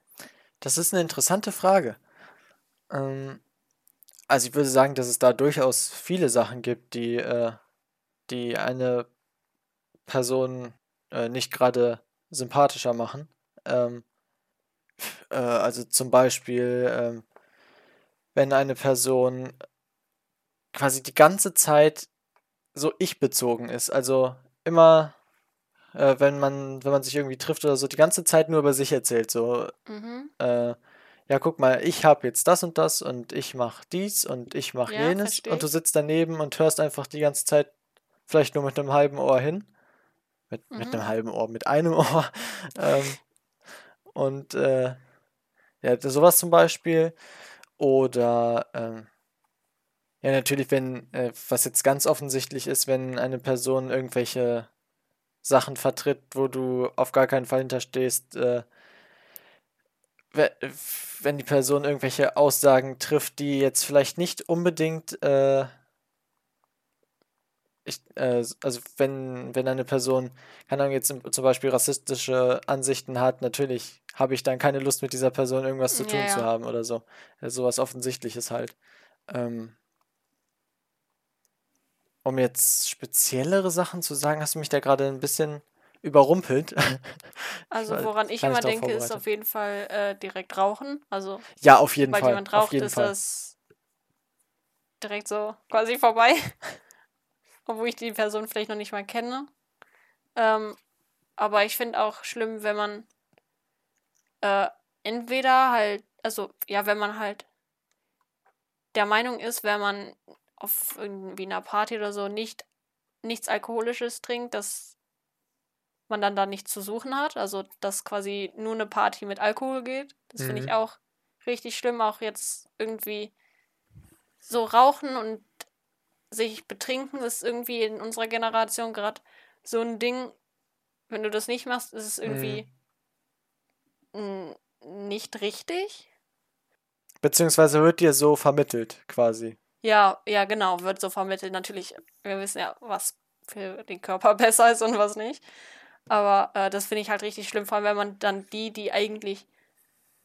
Das ist eine interessante Frage. Ähm, also ich würde sagen, dass es da durchaus viele Sachen gibt, die, äh, die eine Person äh, nicht gerade sympathischer machen. Ähm, äh, also zum Beispiel, ähm, wenn eine Person quasi die ganze Zeit so ich-bezogen ist. Also immer, äh, wenn man, wenn man sich irgendwie trifft oder so, die ganze Zeit nur über sich erzählt. So, Mhm. äh, ja, guck mal, ich habe jetzt das und das und ich mache dies und ich mache Ja, jenes versteh und du sitzt daneben und hörst einfach die ganze Zeit vielleicht nur mit einem halben Ohr hin. Mit, mit Mhm. einem halben Ohr, mit einem Ohr. ähm, und äh, ja, sowas zum Beispiel. Oder ähm, ja, natürlich, wenn, äh, was jetzt ganz offensichtlich ist, wenn eine Person irgendwelche Sachen vertritt, wo du auf gar keinen Fall hinterstehst, äh, we- wenn die Person irgendwelche Aussagen trifft, die jetzt vielleicht nicht unbedingt, äh, ich, äh, also wenn, wenn eine Person, keine Ahnung, jetzt zum Beispiel rassistische Ansichten hat, natürlich habe ich dann keine Lust mit dieser Person irgendwas zu Ja, tun zu ja. haben oder so. Sowas Offensichtliches halt. Ähm, um jetzt speziellere Sachen zu sagen, hast du mich da gerade ein bisschen überrumpelt. Also woran ich immer denke, ist auf jeden Fall äh, direkt rauchen. Also Ja, auf jeden sobald Fall. jemand raucht, ist Fall. das direkt so quasi vorbei. Obwohl ich die Person vielleicht noch nicht mal kenne. Ähm, aber ich finde auch schlimm, wenn man äh, entweder halt, also ja, wenn man halt der Meinung ist, wenn man auf irgendwie einer Party oder so nicht nichts Alkoholisches trinkt, dass man dann da nichts zu suchen hat. Also, dass quasi nur eine Party mit Alkohol geht. Das finde Mhm. ich auch richtig schlimm. Auch jetzt irgendwie so rauchen und sich betrinken ist irgendwie in unserer Generation gerade so ein Ding. Wenn du das nicht machst, ist es irgendwie mm, nicht richtig. Beziehungsweise wird dir so vermittelt, quasi. Ja, ja, genau, wird so vermittelt. Natürlich, wir wissen ja, was für den Körper besser ist und was nicht. Aber äh, das finde ich halt richtig schlimm, vor allem wenn man dann die, die eigentlich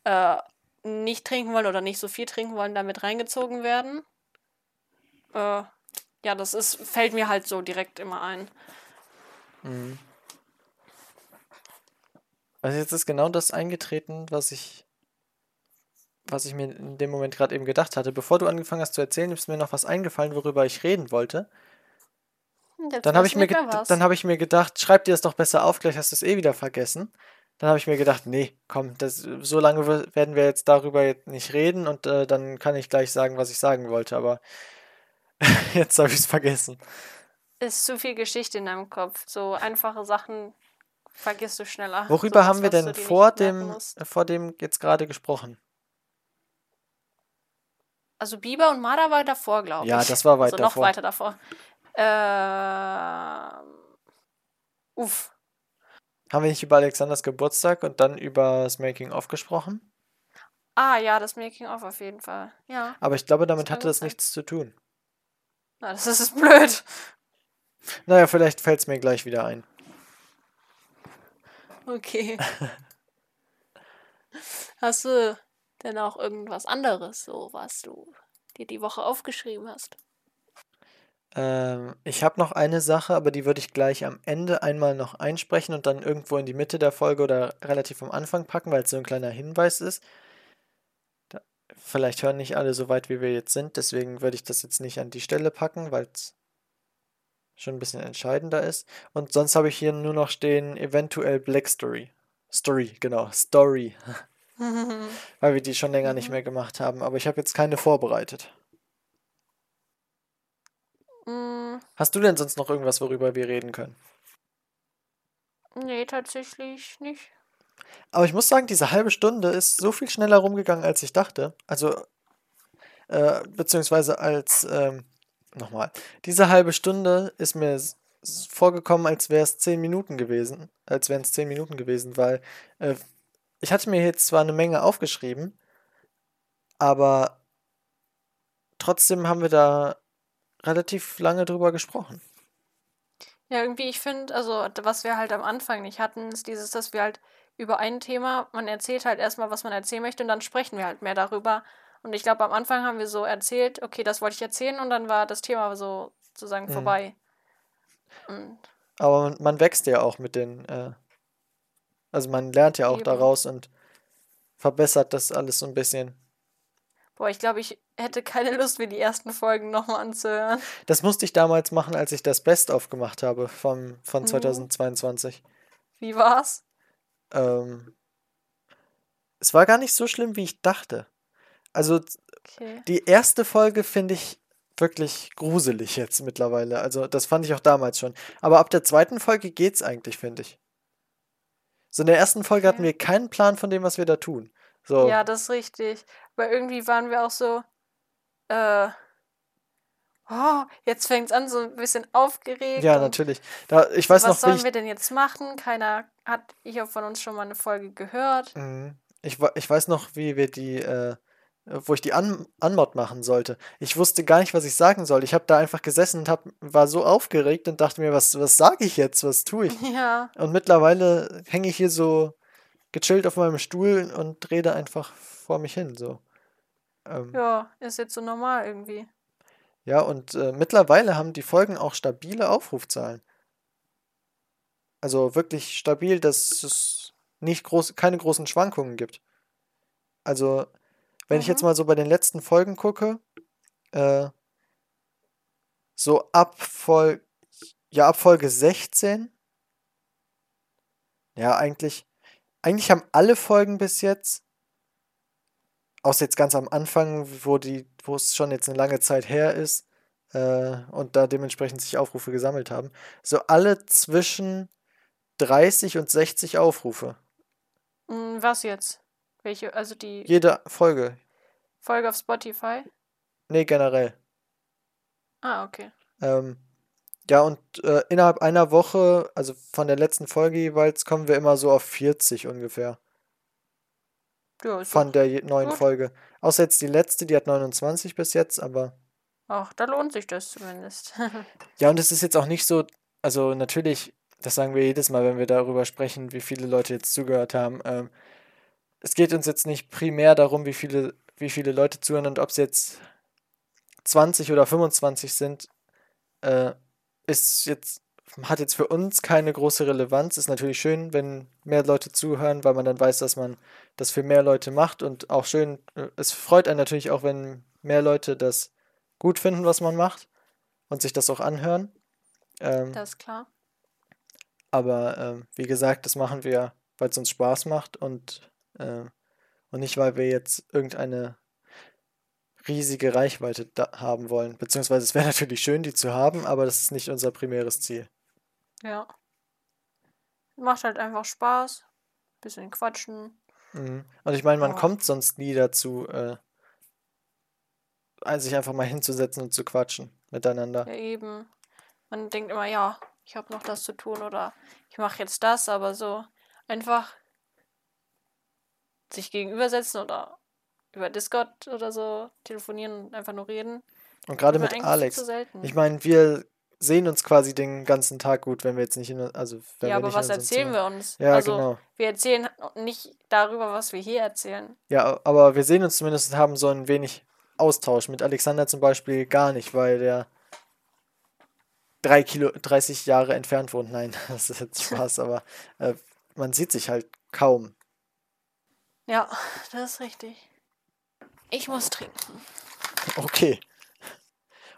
äh, nicht trinken wollen oder nicht so viel trinken wollen, damit reingezogen werden. Äh, ja, das ist, fällt mir halt so direkt immer ein. Mhm. Also jetzt ist genau das eingetreten, was ich was ich mir in dem Moment gerade eben gedacht hatte. Bevor du angefangen hast zu erzählen, ist mir noch was eingefallen, worüber ich reden wollte. Jetzt Dann habe ich, mir dann hab ich mir gedacht, schreib dir das doch besser auf, gleich hast du es eh wieder vergessen. Dann habe ich mir gedacht, nee, komm, das, so lange we- werden wir jetzt darüber jetzt nicht reden und äh, dann kann ich gleich sagen, was ich sagen wollte, aber jetzt habe ich es vergessen. ist zu viel Geschichte in deinem Kopf. So einfache Sachen vergisst du schneller. Worüber Sowas, haben wir denn vor dem, musst. äh, vor dem jetzt gerade gesprochen? Also Biber und Marder war davor, glaube ich. Ja, das war weit also noch davor. weiter davor. Ähm, uff. Haben wir nicht über Alexanders Geburtstag und dann über das Making-of gesprochen? Ah, ja, das Making-of auf jeden Fall. Ja. Aber ich glaube, damit kann hatte das sein. nichts zu tun. Na, das ist blöd. Naja, vielleicht fällt es mir gleich wieder ein. Okay. Hast du denn auch irgendwas anderes, so was du dir die Woche aufgeschrieben hast? Ähm, ich habe noch eine Sache, aber die würde ich gleich am Ende einmal noch einsprechen und dann irgendwo in die Mitte der Folge oder relativ am Anfang packen, weil es so ein kleiner Hinweis ist. Da, vielleicht hören nicht alle so weit, wie wir jetzt sind, deswegen würde ich das jetzt nicht an die Stelle packen, weil es schon ein bisschen entscheidender ist. Und sonst habe ich hier nur noch stehen, eventuell Black Story. Story, genau, Story, weil wir die schon länger nicht Mhm. mehr gemacht haben, aber ich habe jetzt keine vorbereitet. Mm, Hast du denn sonst noch irgendwas, worüber wir reden können? nee, tatsächlich nicht. Aber ich muss sagen, diese halbe Stunde ist so viel schneller rumgegangen, als ich dachte. Also, äh, beziehungsweise als, ähm, nochmal, diese halbe Stunde ist mir vorgekommen, als wäre es zehn Minuten gewesen, als wären es zehn Minuten gewesen, weil äh, ich hatte mir jetzt zwar eine Menge aufgeschrieben, aber trotzdem haben wir da relativ lange drüber gesprochen. Ja, irgendwie, ich finde, also was wir halt am Anfang nicht hatten, ist dieses, dass wir halt über ein Thema, man erzählt halt erstmal, was man erzählen möchte und dann sprechen wir halt mehr darüber. Und ich glaube, am Anfang haben wir so erzählt, okay, das wollte ich erzählen und dann war das Thema so sozusagen Mhm. vorbei. Und Aber man, wächst ja auch mit den, äh, also man lernt ja auch Eben. daraus und verbessert das alles so ein bisschen. boah, ich glaube, ich hätte keine Lust, mir die ersten Folgen nochmal anzuhören. Das musste ich damals machen, als ich das Best-of gemacht habe vom, von Mhm. 2022. Wie war's? Ähm, es war gar nicht so schlimm, wie ich dachte. Also Okay. die erste Folge finde ich wirklich gruselig jetzt mittlerweile. Also das fand ich auch damals schon. Aber ab der zweiten Folge geht's eigentlich, finde ich. So in der ersten Folge hatten Okay. wir keinen Plan von dem, was wir da tun. So. Ja, das ist richtig. Aber irgendwie waren wir auch so, äh, oh, jetzt fängt's an, so ein bisschen aufgeregt. Ja, natürlich. Da, ich weiß was noch, wie sollen ich, wir denn jetzt machen? Keiner hat hier von uns schon mal eine Folge gehört. Mhm. ich, ich weiß noch, wie wir die, äh, wo ich die An Anmod machen sollte. Ich wusste gar nicht, was ich sagen soll. Ich habe da einfach gesessen und hab, war so aufgeregt und dachte mir, was, was sage ich jetzt? Was tue ich? Ja, Und mittlerweile hänge ich hier so gechillt auf meinem Stuhl und rede einfach vor mich hin. So. Ähm, ja, ist jetzt so normal irgendwie. Ja, und äh, mittlerweile haben die Folgen auch stabile Aufrufzahlen. Also wirklich stabil, dass es nicht groß, keine großen Schwankungen gibt. Also, wenn ich jetzt Mhm. mal so bei den letzten Folgen gucke, äh, so ab Fol ja, ab Folge 16, ja, eigentlich, eigentlich haben alle Folgen bis jetzt, außer jetzt ganz am Anfang, wo die, wo es schon jetzt eine lange Zeit her ist, äh, und da dementsprechend sich Aufrufe gesammelt haben, so alle zwischen 30 und 60 Aufrufe. Hm, was jetzt? Welche, also die Jede Folge. Folge auf Spotify? Nee, generell. Ah, okay. Ähm, ja, und äh, innerhalb einer Woche, also von der letzten Folge jeweils, kommen wir immer so auf 40 ungefähr. Ja, ist Von der neuen gut. Folge. Außer jetzt die letzte, die hat 29 bis jetzt, aber. ach, da lohnt sich das zumindest. Ja, und es ist jetzt auch nicht so, also natürlich, das sagen wir jedes Mal, wenn wir darüber sprechen, wie viele Leute jetzt zugehört haben. Ähm, es geht uns jetzt nicht primär darum, wie viele, wie viele Leute zuhören und ob es jetzt 20 oder 25 sind, äh, ist jetzt hat jetzt für uns keine große Relevanz. Ist natürlich schön, wenn mehr Leute zuhören, weil man dann weiß, dass man das für mehr Leute macht und auch schön, äh, es freut einen natürlich auch, wenn mehr Leute das gut finden, was man macht und sich das auch anhören. Ähm, Das ist klar. aber ähm, wie gesagt, das machen wir, weil es uns Spaß macht und, äh, und nicht, weil wir jetzt irgendeine riesige Reichweite haben wollen. Beziehungsweise es wäre natürlich schön, die zu haben, aber das ist nicht unser primäres Ziel. Ja. Macht halt einfach Spaß. Bisschen quatschen. Mhm. Und ich meine, man Ja. kommt sonst nie dazu, äh, ein- sich einfach mal hinzusetzen und zu quatschen miteinander. Ja, eben. Man denkt immer, ja, ich habe noch das zu tun oder ich mache jetzt das, aber so einfach sich gegenübersetzen oder über Discord oder so telefonieren und einfach nur reden. Und gerade mit Alex. Ich meine, wir sehen uns quasi den ganzen Tag gut, wenn wir jetzt nicht in, also wenn ja, wir aber nicht was erzählen Zimmer- wir uns? Ja, also, genau. wir erzählen nicht darüber, was wir hier erzählen. Ja, aber wir sehen uns zumindest und haben so ein wenig Austausch. Mit Alexander zum Beispiel gar nicht, weil der drei Kilo, 30 Jahre entfernt wohnt. Nein, das ist jetzt Spaß, aber äh, man sieht sich halt kaum. Ja, das ist richtig. Ich muss trinken. Okay.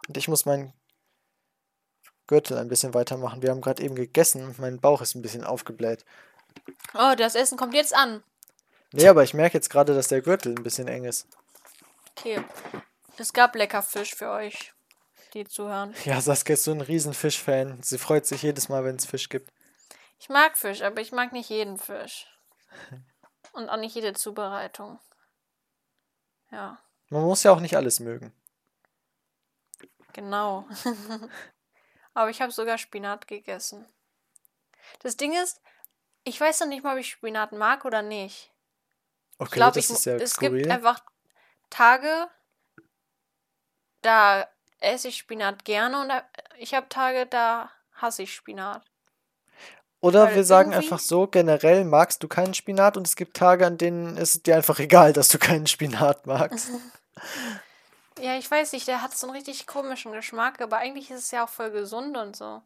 Und ich muss meinen Gürtel ein bisschen weitermachen. Wir haben gerade eben gegessen und mein Bauch ist ein bisschen aufgebläht. Oh, das Essen kommt jetzt an. Nee, aber ich merke jetzt gerade, dass der Gürtel ein bisschen eng ist. Okay. Es gab lecker Fisch für euch, die zuhören. Ja, Saskia ist so ein riesen Fischfan. Sie freut sich jedes Mal, wenn es Fisch gibt. Ich mag Fisch, aber ich mag nicht jeden Fisch. Und auch nicht jede Zubereitung. Ja, Man muss ja auch nicht alles mögen. genau. aber ich habe sogar Spinat gegessen. Das Ding ist, ich weiß noch nicht mal, ob ich Spinat mag oder nicht. Okay, Ich glaube, das ist ja es skurril. gibt einfach Tage, da esse ich Spinat gerne und da- ich habe Tage, da hasse ich Spinat. Oder weil wir sagen einfach so, generell magst du keinen Spinat und es gibt Tage, an denen ist es dir einfach egal, dass du keinen Spinat magst. Ja, ich weiß nicht, der hat so einen richtig komischen Geschmack, aber eigentlich ist es ja auch voll gesund und so.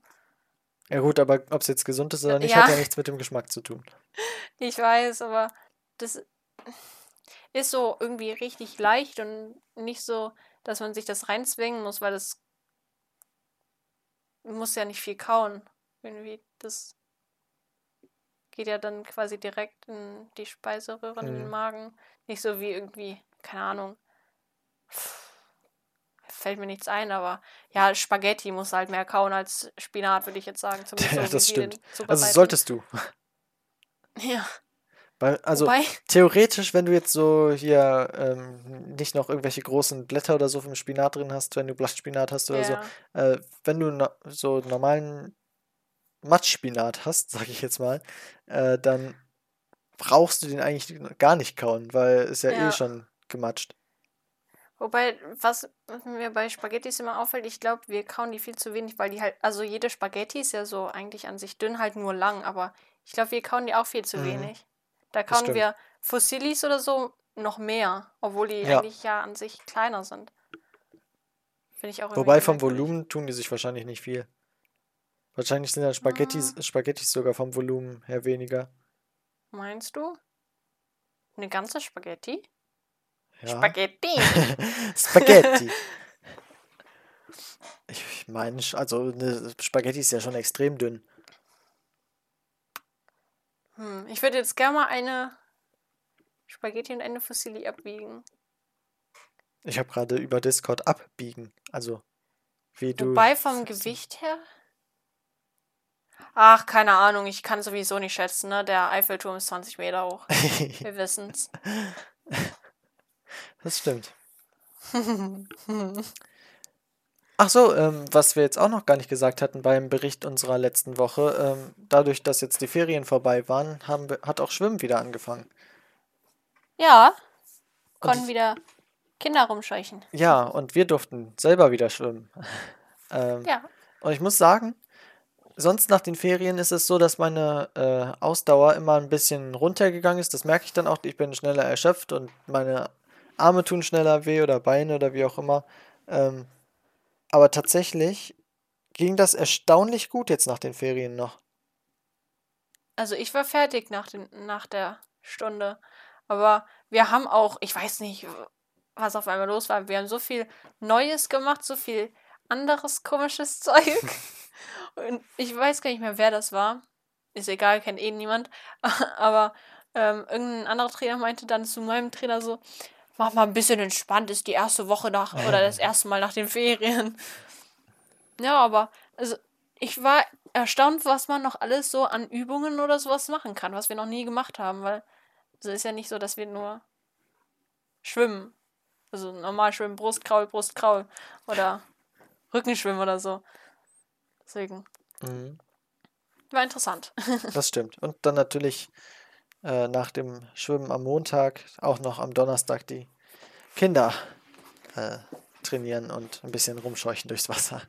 Ja gut, aber ob es jetzt gesund ist oder nicht, Ja. hat ja nichts mit dem Geschmack zu tun. Ich weiß, aber das ist so irgendwie richtig leicht und nicht so, dass man sich das reinzwingen muss, weil das muss ja nicht viel kauen. Irgendwie, das geht ja dann quasi direkt in die Speiseröhre, in den Mhm. Magen. Nicht so wie irgendwie, keine Ahnung. Fällt mir nichts ein, aber ja, Spaghetti muss halt mehr kauen als Spinat, würde ich jetzt sagen. Zumindest Ja, so, das den stimmt. Also solltest du. Ja, Weil, also wobei, theoretisch, wenn du jetzt so hier ähm, nicht noch irgendwelche großen Blätter oder so vom Spinat drin hast, wenn du Blattspinat hast oder so, ja. äh, wenn du no so normalen Matschspinat hast, sag ich jetzt mal, äh, dann brauchst du den eigentlich gar nicht kauen, weil ist ja, eh Ja. schon gematscht. Wobei, was mir bei Spaghettis immer auffällt, ich glaube, wir kauen die viel zu wenig, weil die halt, also jede Spaghetti ist ja so eigentlich an sich dünn, halt nur lang, aber ich glaube, wir kauen die auch viel zu Mhm. wenig. Da kauen wir Fusillis oder so noch mehr, obwohl die Ja. eigentlich ja an sich kleiner sind. Finde ich auch Wobei vom. Volumen tun die sich wahrscheinlich nicht viel. Wahrscheinlich sind dann Spaghettis, Ah. Spaghettis sogar vom Volumen her weniger. Meinst du? Eine ganze Spaghetti? Ja. Spaghetti! Spaghetti. Ich meine, also eine Spaghetti ist ja schon extrem dünn. hm, ich würde jetzt gerne mal eine Spaghetti und eine Fusilli abwiegen. Ich habe gerade über Discord abbiegen. Also, wie du. Wobei vom Gewicht her. Ach, keine Ahnung, ich kann sowieso nicht schätzen, ne? Der Eiffelturm ist 20 Meter hoch. Wir wissen's. das stimmt. Ach so, ähm, was wir jetzt auch noch gar nicht gesagt hatten beim Bericht unserer letzten Woche, ähm, dadurch, dass jetzt die Ferien vorbei waren, haben wir, hat auch Schwimmen wieder angefangen. Ja, konnten wieder Kinder rumscheuchen. Ja, und wir durften selber wieder schwimmen. ähm, Ja. Und ich muss sagen, sonst nach den Ferien ist es so, dass meine äh, Ausdauer immer ein bisschen runtergegangen ist. Das merke ich dann auch. Ich bin schneller erschöpft und meine Arme tun schneller weh oder Beine oder wie auch immer. Ähm, aber tatsächlich ging das erstaunlich gut jetzt nach den Ferien noch. Also ich war fertig nach, den, nach der Stunde. Aber wir haben auch, ich weiß nicht, was auf einmal los war. Wir haben so viel Neues gemacht, so viel anderes komisches Zeug. Und ich weiß gar nicht mehr, wer das war. Ist egal, kennt eh niemand. Aber ähm, irgendein anderer Trainer meinte dann zu meinem Trainer so, mach mal ein bisschen entspannt, ist die erste Woche nach oder das erste Mal nach den Ferien. Ja, aber also ich war erstaunt, was man noch alles so an Übungen oder sowas machen kann, was wir noch nie gemacht haben, weil es ist ja nicht so, dass wir nur schwimmen. Also normal schwimmen, Brustkraul, Brustkraul oder Rückenschwimmen oder so. Deswegen. Mhm. War interessant. Das stimmt. Und dann natürlich äh, nach dem Schwimmen am Montag auch noch am Donnerstag die Kinder äh, trainieren und ein bisschen rumscheuchen durchs Wasser.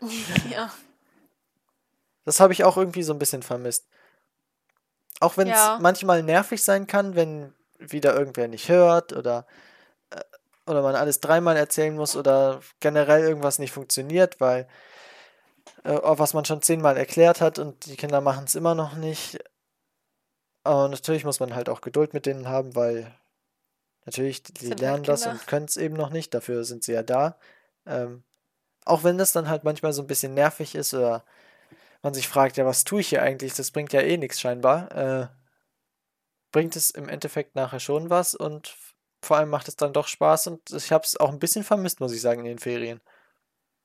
ja. Das habe ich auch irgendwie so ein bisschen vermisst. Auch wenn es Ja. manchmal nervig sein kann, wenn wieder irgendwer nicht hört oder, äh, oder man alles dreimal erzählen muss oder generell irgendwas nicht funktioniert, weil äh, was man schon zehnmal erklärt hat und die Kinder machen es immer noch nicht. Aber natürlich muss man halt auch Geduld mit denen haben, weil natürlich, die Sind halt lernen das und können es eben noch nicht, dafür sind sie ja da. Ähm, auch wenn das dann halt manchmal so ein bisschen nervig ist oder man sich fragt, ja, was tue ich hier eigentlich? Das bringt ja eh nichts scheinbar. Äh, bringt es im Endeffekt nachher schon was und vor allem macht es dann doch Spaß und ich habe es auch ein bisschen vermisst, muss ich sagen, in den Ferien.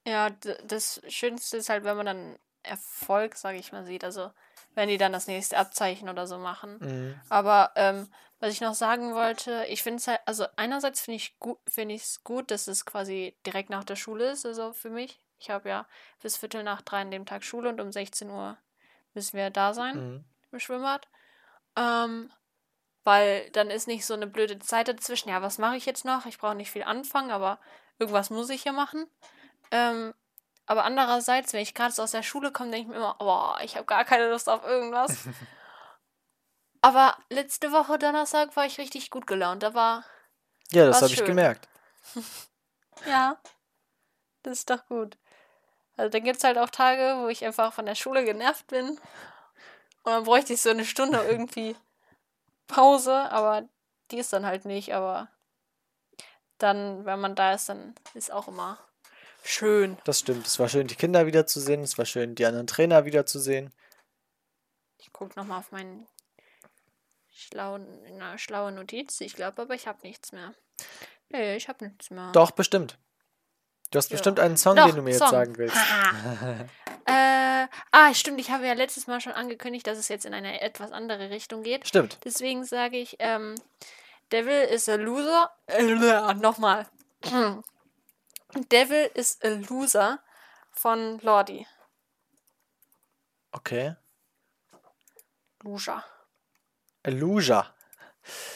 Ja, das Schönste ist halt, wenn man dann Erfolg, sage ich mal, sieht. Also, wenn die dann das nächste Abzeichen oder so machen. Mhm. Aber ähm, was ich noch sagen wollte, ich finde es halt, also einerseits finde ich gut, finde ich es gut, dass es quasi direkt nach der Schule ist, also für mich. Ich habe ja bis Viertel nach drei an dem Tag Schule und um 16 Uhr müssen wir da sein Mhm. im Schwimmbad. Ähm, weil dann ist nicht so eine blöde Zeit dazwischen. Ja, was mache ich jetzt noch? Ich brauche nicht viel anfangen, aber irgendwas muss ich hier machen. Ähm, aber andererseits, wenn ich gerade so aus der Schule komme, denke ich mir immer, boah, ich habe gar keine Lust auf irgendwas. aber letzte Woche Donnerstag war ich richtig gut gelaunt. Da war, Ja, das habe ich gemerkt. ja, das ist doch gut. Also dann gibt es halt auch Tage, wo ich einfach von der Schule genervt bin. Und dann bräuchte ich so eine Stunde irgendwie Pause, aber die ist dann halt nicht. Aber dann, wenn man da ist, dann ist auch immer schön. Das stimmt. Es war schön, die Kinder wiederzusehen. Es war schön, die anderen Trainer wiederzusehen. Ich gucke nochmal auf meinen schlauen, na, schlaue Notiz. Ich glaube aber, ich habe nichts mehr. Nee, ich habe nichts mehr. Doch, bestimmt. Du hast Ja. bestimmt einen Song, Doch, den du mir Song. jetzt sagen willst. Äh, ah, stimmt, ich habe ja letztes Mal schon angekündigt, dass es jetzt in eine etwas andere Richtung geht. Stimmt. Deswegen sage ich, ähm, Devil is a loser. Äh, nochmal. Devil is a loser von Lordi. Okay. Luja. Illusia.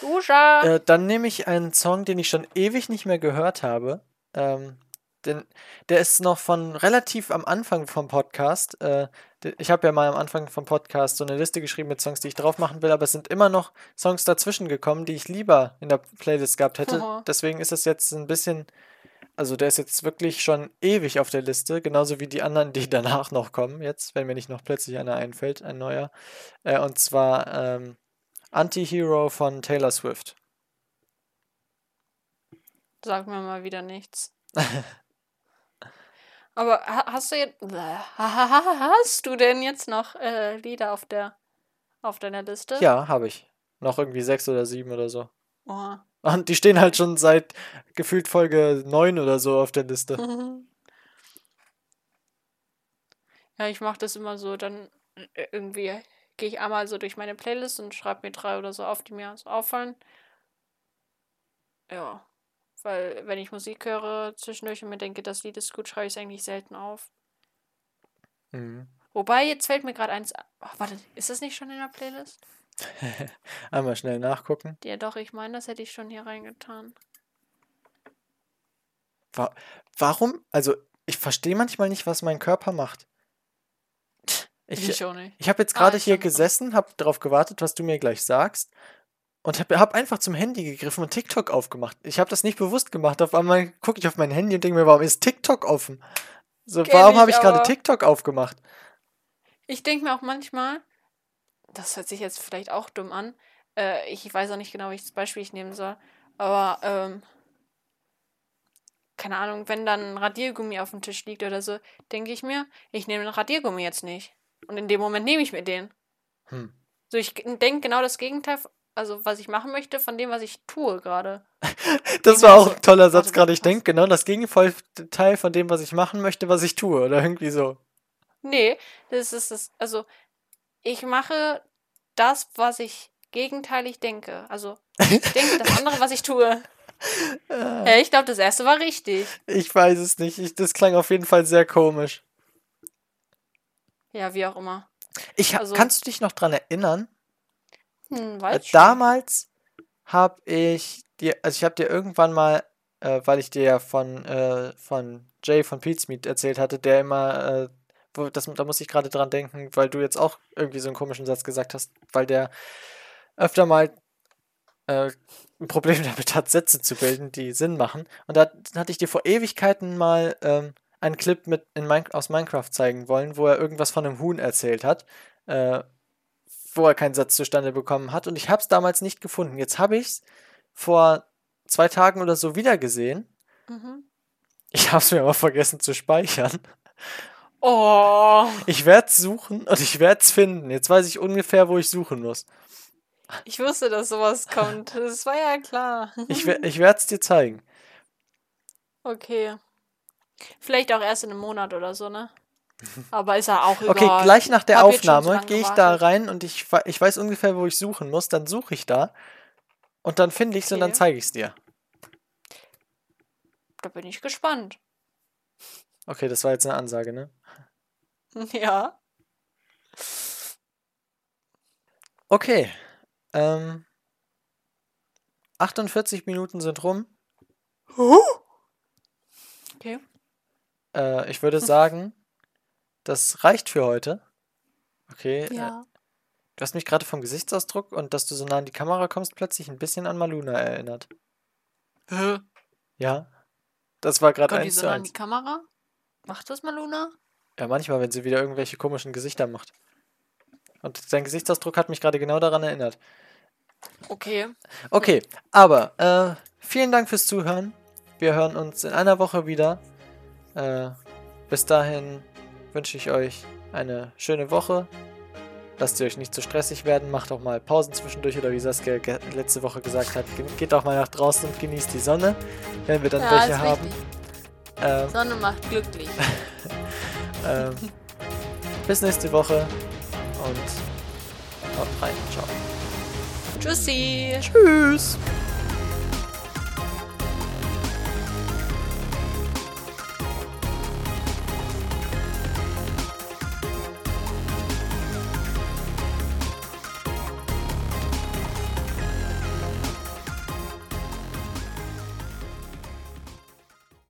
Luja. Äh, dann nehme ich einen Song, den ich schon ewig nicht mehr gehört habe. Ähm, denn der ist noch von relativ am Anfang vom Podcast. Äh, ich habe ja mal am Anfang vom Podcast so eine Liste geschrieben mit Songs, die ich drauf machen will, aber es sind immer noch Songs dazwischen gekommen, die ich lieber in der Playlist gehabt hätte. Mhm. Deswegen ist es jetzt ein bisschen. Also der ist jetzt wirklich schon ewig auf der Liste, genauso wie die anderen, die danach noch kommen, jetzt, wenn mir nicht noch plötzlich einer einfällt, ein neuer. Äh, und zwar ähm, Anti-Hero von Taylor Swift. Sag mir mal wieder nichts. Aber ha- hast du jetzt. Hast du denn jetzt noch äh, Lieder auf der auf deiner Liste? Ja, habe ich. Noch irgendwie sechs oder sieben oder so. Oh. Und die stehen halt schon seit gefühlt Folge 9 oder so auf der Liste. Ja, ich mache das immer so, dann äh, irgendwie gehe ich einmal so durch meine Playlist und schreibe mir drei oder so auf, die mir so auffallen. Ja, weil wenn ich Musik höre zwischendurch und mir denke, das Lied ist gut, schreibe ich es eigentlich selten auf. Mhm. Wobei, jetzt fällt mir gerade eins. Ach, warte, ist das nicht schon in der Playlist? Einmal schnell nachgucken. Ja, doch, ich meine, das hätte ich schon hier reingetan. Wa warum? Also, ich verstehe manchmal nicht, was mein Körper macht. Ich, Ich auch nicht. ich habe jetzt Ah, gerade ich hier hab- gesessen, habe darauf gewartet, was du mir gleich sagst. Und habe hab einfach zum Handy gegriffen und TikTok aufgemacht. Ich habe das nicht bewusst gemacht. Auf einmal gucke ich auf mein Handy und denke mir, warum ist TikTok offen? So, Kenn warum ich habe ich gerade. TikTok aufgemacht? Ich denke mir auch manchmal, das hört sich jetzt vielleicht auch dumm an. Äh, ich weiß auch nicht genau, welches Beispiel ich nehmen soll. Aber, ähm, keine Ahnung, wenn dann ein Radiergummi auf dem Tisch liegt oder so, denke ich mir, ich nehme den Radiergummi jetzt nicht. Und in dem Moment nehme ich mir den. Hm. So, ich denke genau das Gegenteil, also was ich machen möchte, von dem, was ich tue gerade. Das war auch ein toller Satz warte, gerade. Ich denke genau das Gegenteil von dem, was ich machen möchte, was ich tue. Oder irgendwie so. Nee, das ist das. Also, ich mache das, was ich gegenteilig denke. Also, ich denke das andere, was ich tue. Ja, ich glaube, das erste war richtig. Ich weiß es nicht. Ich, das klang auf jeden Fall sehr komisch. Ja, wie auch immer. Ich, Also- kannst du dich noch dran erinnern? Hm, Äh, weiß ich damals habe ich dir, also ich habe dir irgendwann mal, äh, weil ich dir ja von, äh, von Jay von Pete's Meat erzählt hatte, der immer, äh, das, da muss ich gerade dran denken, weil du jetzt auch irgendwie so einen komischen Satz gesagt hast, weil der öfter mal äh, ein Problem damit hat, Sätze zu bilden, die Sinn machen. Und da hatte ich dir vor Ewigkeiten mal ähm, einen Clip mit in Min aus Minecraft zeigen wollen, wo er irgendwas von einem Huhn erzählt hat. Äh, wo er keinen Satz zustande bekommen hat. Und ich habe es damals nicht gefunden. Jetzt habe ich es vor zwei Tagen oder so wieder gesehen. Mhm. Ich habe es mir aber vergessen zu speichern. Oh, Ich werde es suchen und ich werde es finden. Jetzt weiß ich ungefähr, wo ich suchen muss. ich wusste, dass sowas kommt. Das war ja klar. Ich, ich werde es dir zeigen. Okay. Vielleicht auch erst in einem Monat oder so, ne? Aber ist ja auch egal. Okay, gleich nach der Hab Aufnahme gehe ich da rein und ich, ich weiß ungefähr, wo ich suchen muss. Dann suche ich da. Und dann finde ich es und dann Okay. zeige ich es dir. Da bin ich gespannt. Okay, das war jetzt eine Ansage, ne? Ja. Okay. Ähm, 48 Minuten sind rum. Okay. Äh, ich würde sagen, das reicht für heute. Okay. Äh, Ja. du hast mich gerade vom Gesichtsausdruck und dass du so nah an die Kamera kommst, plötzlich ein bisschen an Maluna erinnert. Hä? Ja. Das war gerade eins so zu nah an die eins. Kamera? Macht das mal Luna? Ja, manchmal, wenn sie wieder irgendwelche komischen Gesichter macht. Und dein Gesichtsausdruck hat mich gerade genau daran erinnert. Okay. Okay, aber äh, vielen Dank fürs Zuhören. Wir hören uns in einer Woche wieder. Äh, bis dahin wünsche ich euch eine schöne Woche. Lasst ihr euch nicht zu stressig werden. Macht auch mal Pausen zwischendurch oder wie Saskia letzte Woche gesagt hat, ge- geht auch mal nach draußen und genießt die Sonne, wenn wir dann Ja, welche haben. richtig. Ähm, Sonne macht glücklich. ähm, bis nächste Woche und haut rein. Ciao. Tschüssi. Tschüss.